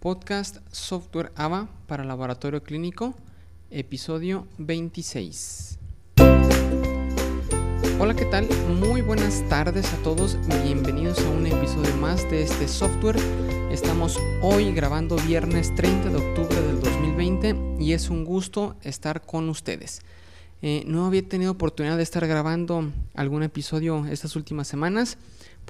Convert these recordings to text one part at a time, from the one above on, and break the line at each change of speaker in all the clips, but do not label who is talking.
Podcast Software AVA para Laboratorio Clínico, episodio 26. Hola, ¿qué tal? Muy buenas tardes a todos. Bienvenidos a un episodio más de este software. Estamos hoy grabando viernes 30 de octubre del 2020 y es un gusto estar con ustedes. Eh, no había tenido oportunidad de estar grabando algún episodio estas últimas semanas,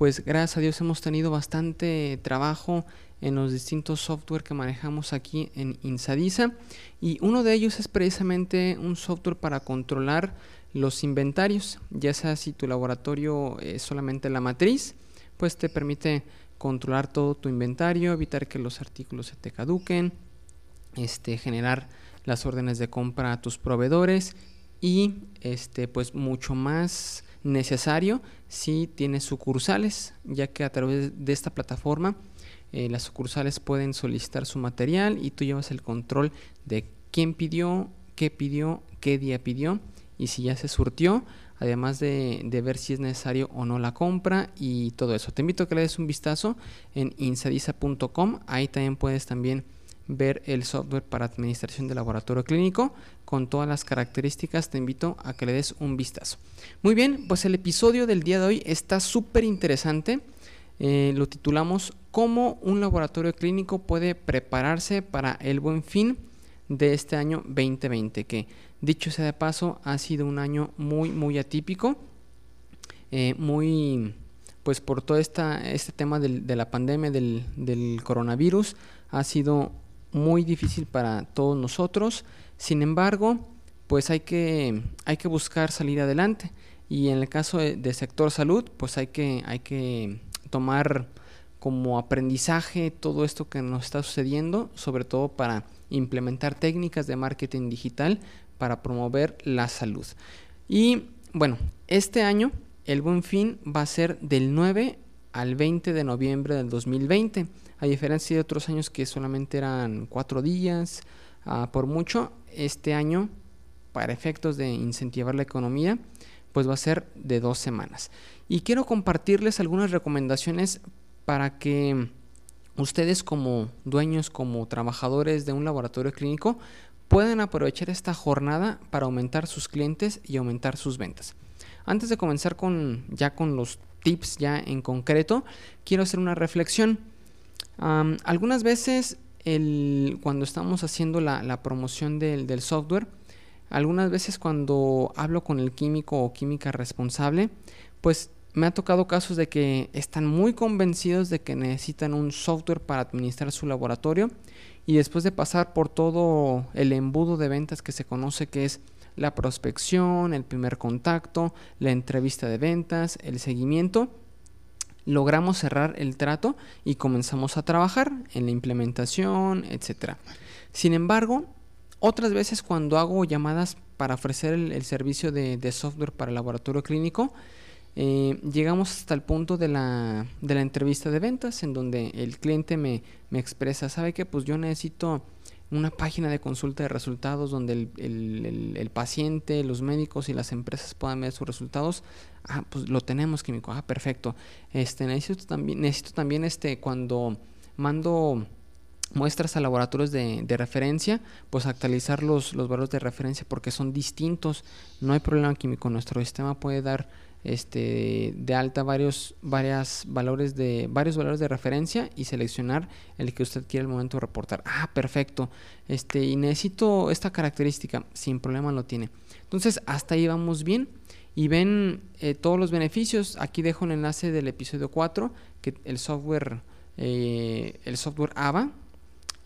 pues gracias a Dios hemos tenido bastante trabajo en los distintos software que manejamos aquí en Insadisa y uno de ellos es precisamente un software para controlar los inventarios, ya sea si tu laboratorio es solamente la matriz, pues te permite controlar todo tu inventario, evitar que los artículos se te caduquen, este, generar las órdenes de compra a tus proveedores y este, pues mucho más necesario si tienes sucursales, ya que a través de esta plataforma eh, las sucursales pueden solicitar su material y tú llevas el control de quién pidió, qué pidió, qué día pidió y si ya se surtió, además de, ver si es necesario o no la compra y todo eso. Te invito a que le des un vistazo en insadisa.com, ahí también puedes también ver el software para administración de laboratorio clínico con todas las características. Te invito a que le des un vistazo. Muy bien, pues el episodio del día de hoy está súper interesante. Eh, lo titulamos ¿Cómo un laboratorio clínico puede prepararse para el buen fin de este año 2020? Que dicho sea de paso, ha sido un año muy, muy atípico, eh, muy, pues por todo esta, este tema de la pandemia del, del coronavirus, ha sido muy difícil para todos nosotros. Sin embargo, pues hay que, hay que buscar salir adelante. Y en el caso de, sector salud, pues hay que, hay que tomar como aprendizaje todo esto que nos está sucediendo, sobre todo para implementar técnicas de marketing digital para promover la salud. Y bueno, este año el buen fin va a ser del 9 al 20 de noviembre del 2020, a diferencia de otros años que solamente eran cuatro días, ah, por mucho, este año, para efectos de incentivar la economía, pues va a ser de dos semanas. Y quiero compartirles algunas recomendaciones para que ustedes como dueños, como trabajadores de un laboratorio clínico, puedan aprovechar esta jornada para aumentar sus clientes y aumentar sus ventas. Antes de comenzar con ya con los tips ya en concreto, quiero hacer una reflexión. algunas veces cuando estamos haciendo la, promoción del software, algunas veces cuando hablo con el químico o química responsable, pues me ha tocado casos de que están muy convencidos de que necesitan un software para administrar su laboratorio y después de pasar por todo el embudo de ventas que se conoce que es la prospección, el primer contacto, la entrevista de ventas, el seguimiento, logramos cerrar el trato y comenzamos a trabajar en la implementación, etc. Sin embargo, otras veces cuando hago llamadas para ofrecer el, servicio de, software para el laboratorio clínico, eh, llegamos hasta el punto de la, de la, entrevista de ventas en donde el cliente me, me expresa, ¿sabe qué? Pues yo necesito una página de consulta de resultados donde el, el, paciente, los médicos y las empresas puedan ver sus resultados. Ah, pues lo tenemos, químico. Ah, perfecto. Este, necesito también, necesito también este, cuando mando muestras a laboratorios de, de, referencia, pues actualizar los, los valores de referencia porque son distintos. No hay problema químico. Nuestro sistema puede dar este, de alta varios, varias valores de, varios valores de referencia y seleccionar el que usted quiere el momento reportar. Ah, perfecto. Este, y necesito esta característica. Sin problema lo tiene. Entonces, hasta ahí vamos bien. Y ven eh, todos los beneficios. Aquí dejo el enlace del episodio 4, que el software, eh, el software AVA.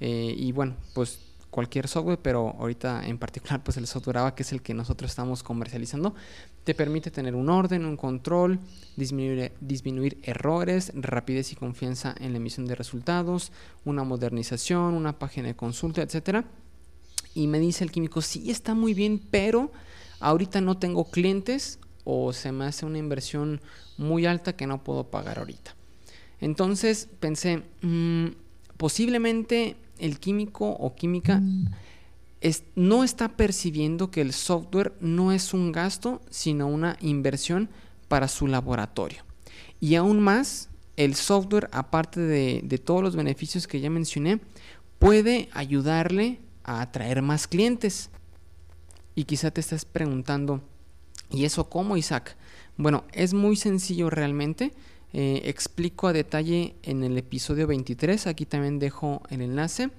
Eh, y bueno, pues cualquier software, pero ahorita en particular pues el software AVA, que es el que nosotros estamos comercializando, te permite tener un orden, un control, disminuir, disminuir errores, rapidez y confianza en la emisión de resultados, una modernización, una página de consulta, etcétera. Y me dice el químico, sí, está muy bien, pero ahorita no tengo clientes o se me hace una inversión muy alta que no puedo pagar ahorita. Entonces pensé, mm, posiblemente el químico o química no está percibiendo que el software no es un gasto, sino una inversión para su laboratorio. Y aún más, el software, aparte de, de todos los beneficios que ya mencioné, puede ayudarle a atraer más clientes. Y quizá te estás preguntando, ¿y eso cómo, Isaac? Bueno, es muy sencillo realmente. Eh, explico a detalle en el episodio 23. Aquí también dejo el enlace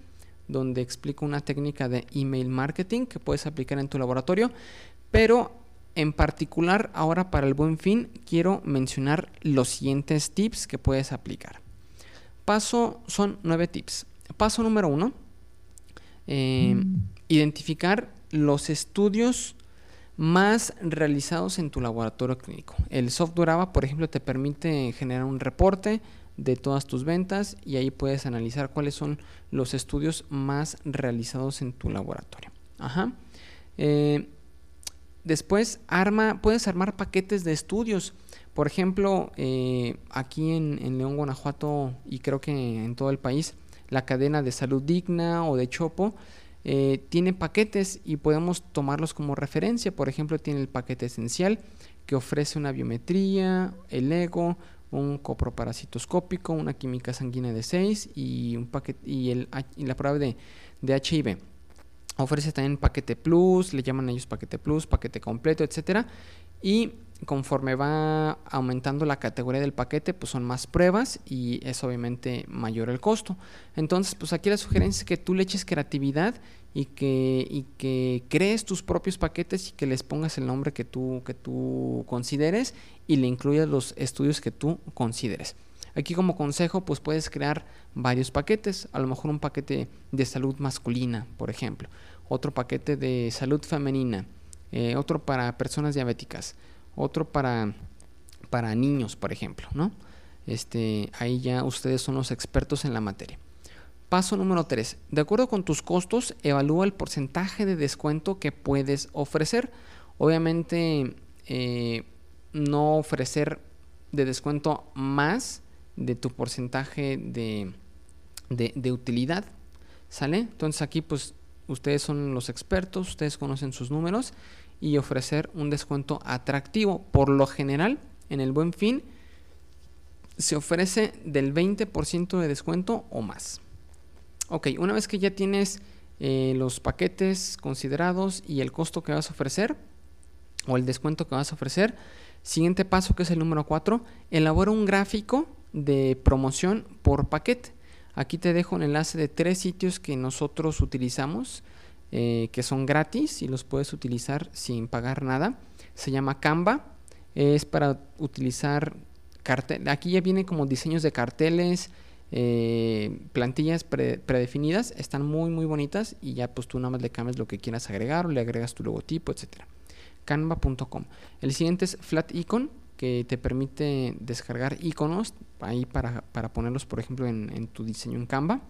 donde explico una técnica de email marketing que puedes aplicar en tu laboratorio. Pero en particular, ahora para el buen fin, quiero mencionar los siguientes tips que puedes aplicar. Paso son nueve tips. Paso número uno, eh, identificar los estudios más realizados en tu laboratorio clínico. El software AVA, por ejemplo, te permite generar un reporte de todas tus ventas y ahí puedes analizar cuáles son los estudios más realizados en tu laboratorio. Ajá. Eh, después, arma, puedes armar paquetes de estudios. Por ejemplo, eh, aquí en, en, León, Guanajuato y creo que en todo el país, la cadena de salud digna o de Chopo eh, tiene paquetes y podemos tomarlos como referencia. Por ejemplo, tiene el paquete esencial que ofrece una biometría, el ego, un coproparasitoscópico, una química sanguínea de 6 y, un paquete, y, el, la prueba de, de HIV. Ofrece también paquete plus, le llaman ellos paquete plus, paquete completo, etcétera. Y conforme va aumentando la categoría del paquete, pues son más pruebas y es obviamente mayor el costo. Entonces, pues aquí la sugerencia es que tú le eches creatividad y que, y que crees tus propios paquetes y que les pongas el nombre que tú, que tú consideres y le incluyas los estudios que tú consideres. Aquí como consejo, pues puedes crear varios paquetes, a lo mejor un paquete de salud masculina, por ejemplo, otro paquete de salud femenina, eh, otro para personas diabéticas, otro para, para niños, por ejemplo, ¿no? Este, ahí ya ustedes son los expertos en la materia. Paso número 3. De acuerdo con tus costos, evalúa el porcentaje de descuento que puedes ofrecer. Obviamente, eh, no ofrecer de descuento más de tu porcentaje de, de, de, utilidad. ¿Sale? Entonces aquí pues ustedes son los expertos, ustedes conocen sus números y ofrecer un descuento atractivo. Por lo general, en el buen fin, se ofrece del 20% de descuento o más. Ok, una vez que ya tienes eh, los paquetes considerados y el costo que vas a ofrecer, o el descuento que vas a ofrecer, siguiente paso que es el número 4, elabora un gráfico de promoción por paquete. Aquí te dejo un enlace de tres sitios que nosotros utilizamos eh, que son gratis y los puedes utilizar sin pagar nada. Se llama Canva. Es para utilizar cartel. Aquí ya viene como diseños de carteles, eh, plantillas predefinidas. Están muy muy bonitas y ya pues tú nada más le cambias lo que quieras agregar o le agregas tu logotipo, etcétera. Canva.com. El siguiente es Flat Icon que te permite descargar iconos ahí para, para ponerlos por ejemplo en, tu diseño en Canva.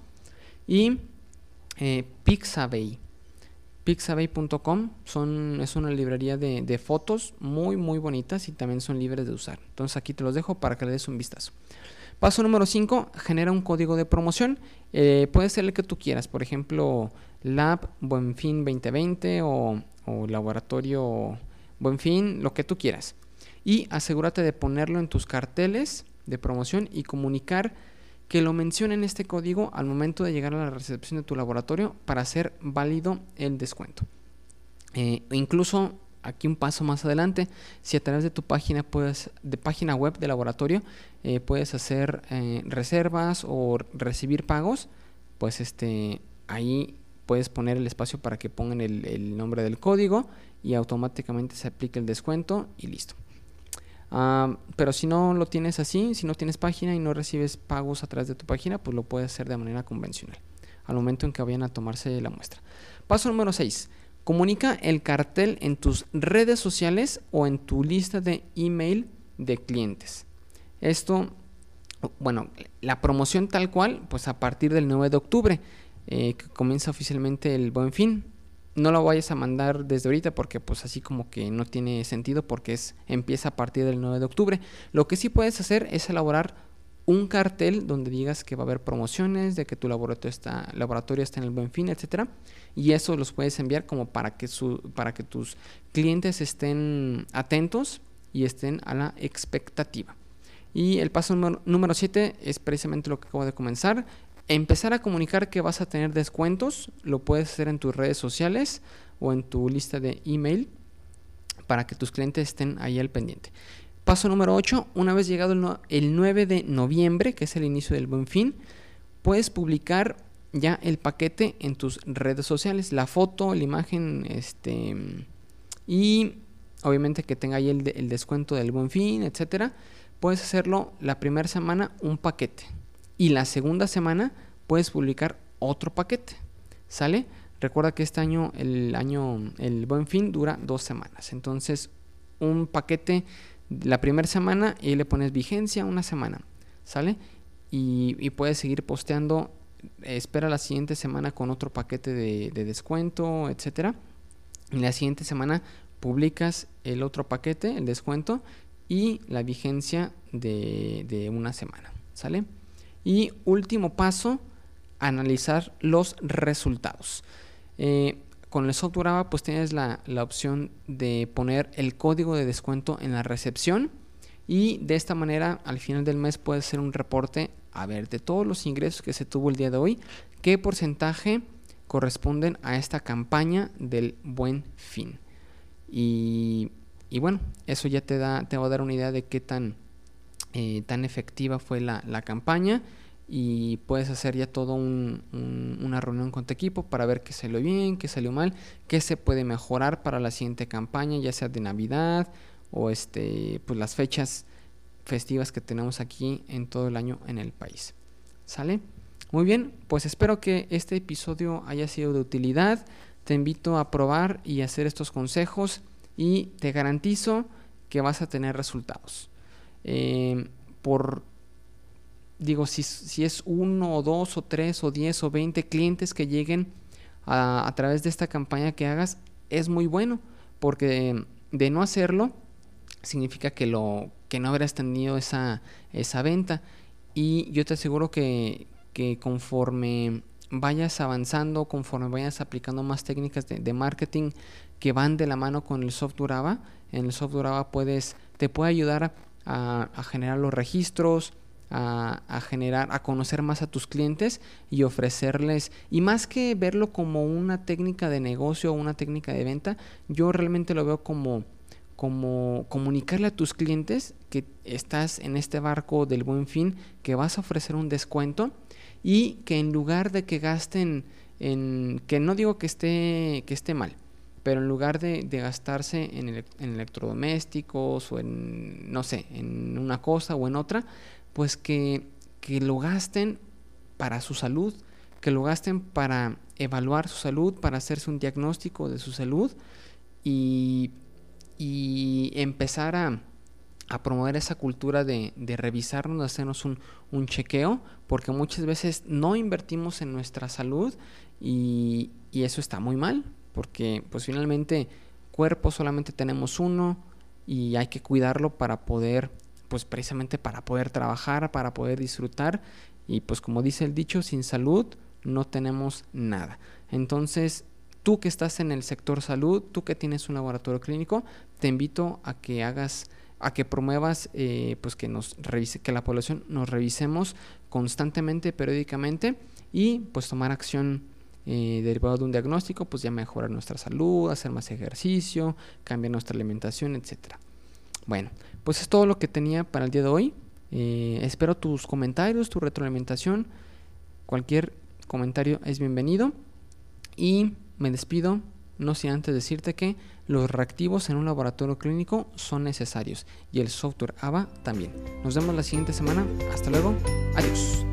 Y eh, Pixabay Pixabay.com es una librería de, fotos muy muy bonitas y también son libres de usar. Entonces aquí te los dejo para que le des un vistazo. Paso número 5, genera un código de promoción. Eh, puede ser el que tú quieras, por ejemplo, Lab Buenfin 2020 o, o Laboratorio Buenfin, lo que tú quieras. Y asegúrate de ponerlo en tus carteles de promoción y comunicar que lo mencionen este código al momento de llegar a la recepción de tu laboratorio para hacer válido el descuento. Eh, incluso aquí un paso más adelante, si a través de tu página puedes, de página web de laboratorio, eh, puedes hacer eh, reservas o recibir pagos, pues este ahí puedes poner el espacio para que pongan el, el nombre del código y automáticamente se aplique el descuento y listo pero si no lo tienes así, si no tienes página y no recibes pagos a través de tu página, pues lo puedes hacer de manera convencional, al momento en que vayan a tomarse la muestra. Paso número 6. Comunica el cartel en tus redes sociales o en tu lista de email de clientes. Esto, bueno, la promoción tal cual, pues a partir del 9 de octubre, eh, que comienza oficialmente el buen fin no lo vayas a mandar desde ahorita porque pues así como que no tiene sentido porque es empieza a partir del 9 de octubre. Lo que sí puedes hacer es elaborar un cartel donde digas que va a haber promociones, de que tu laboratorio está, laboratorio está en el buen fin, etcétera, y eso los puedes enviar como para que su, para que tus clientes estén atentos y estén a la expectativa. Y el paso número 7 es precisamente lo que acabo de comenzar. Empezar a comunicar que vas a tener descuentos. Lo puedes hacer en tus redes sociales o en tu lista de email para que tus clientes estén ahí al pendiente. Paso número 8, una vez llegado el 9 de noviembre, que es el inicio del buen fin, puedes publicar ya el paquete en tus redes sociales, la foto, la imagen, este, y obviamente que tenga ahí el, el descuento del buen fin, etcétera. Puedes hacerlo la primera semana un paquete y la segunda semana puedes publicar otro paquete, ¿sale? Recuerda que este año, el año, el buen fin dura dos semanas. Entonces, un paquete la primera semana y le pones vigencia una semana, ¿sale? Y, puedes seguir posteando. Espera la siguiente semana con otro paquete de, descuento, etcétera. Y la siguiente semana publicas el otro paquete, el descuento y la vigencia de, de una semana, ¿sale? Y último paso, analizar los resultados. Eh, con el software AVA pues tienes la, opción de poner el código de descuento en la recepción y de esta manera al final del mes puedes hacer un reporte a ver de todos los ingresos que se tuvo el día de hoy, qué porcentaje corresponden a esta campaña del buen fin. Y, bueno, eso ya te, da, te va a dar una idea de qué tan, eh, tan efectiva fue la, la campaña y puedes hacer ya todo una reunión con tu equipo para ver qué salió bien, qué salió mal, qué se puede mejorar para la siguiente campaña, ya sea de Navidad o este, pues las fechas festivas que tenemos aquí en todo el año en el país. ¿Sale? Muy bien, pues espero que este episodio haya sido de utilidad. Te invito a probar y hacer estos consejos y te garantizo que vas a tener resultados. Eh, por digo, si, si es uno o dos o tres o diez o veinte clientes que lleguen a, a, través de esta campaña que hagas, es muy bueno, porque de no hacerlo, significa que, lo, que no habrás tenido esa, esa venta. Y yo te aseguro que, que conforme vayas avanzando, conforme vayas aplicando más técnicas de, marketing que van de la mano con el software AVA, en el software AVA puedes, te puede ayudar a, a generar los registros, a, generar, a conocer más a tus clientes y ofrecerles, y más que verlo como una técnica de negocio o una técnica de venta, yo realmente lo veo como, como comunicarle a tus clientes que estás en este barco del buen fin, que vas a ofrecer un descuento y que en lugar de que gasten en, que no digo que esté, que esté mal, pero en lugar de, gastarse en, electrodomésticos o en, no sé, en una cosa o en otra, pues que, lo gasten para su salud, que lo gasten para evaluar su salud, para hacerse un diagnóstico de su salud y, empezar a, promover esa cultura de, revisarnos, de hacernos un, un, chequeo, porque muchas veces no invertimos en nuestra salud y, y, eso está muy mal, porque pues finalmente cuerpo solamente tenemos uno y hay que cuidarlo para poder pues precisamente para poder trabajar, para poder disfrutar y pues como dice el dicho, sin salud no tenemos nada. Entonces, tú que estás en el sector salud, tú que tienes un laboratorio clínico, te invito a que hagas a que promuevas eh, pues que nos revise, que la población nos revisemos constantemente, periódicamente y pues tomar acción eh, derivado de un diagnóstico, pues ya mejorar nuestra salud, hacer más ejercicio, cambiar nuestra alimentación, etcétera. Bueno, pues es todo lo que tenía para el día de hoy. Eh, espero tus comentarios, tu retroalimentación. Cualquier comentario es bienvenido. Y me despido, no sin antes decirte que los reactivos en un laboratorio clínico son necesarios y el software AVA también. Nos vemos la siguiente semana. Hasta luego. Adiós.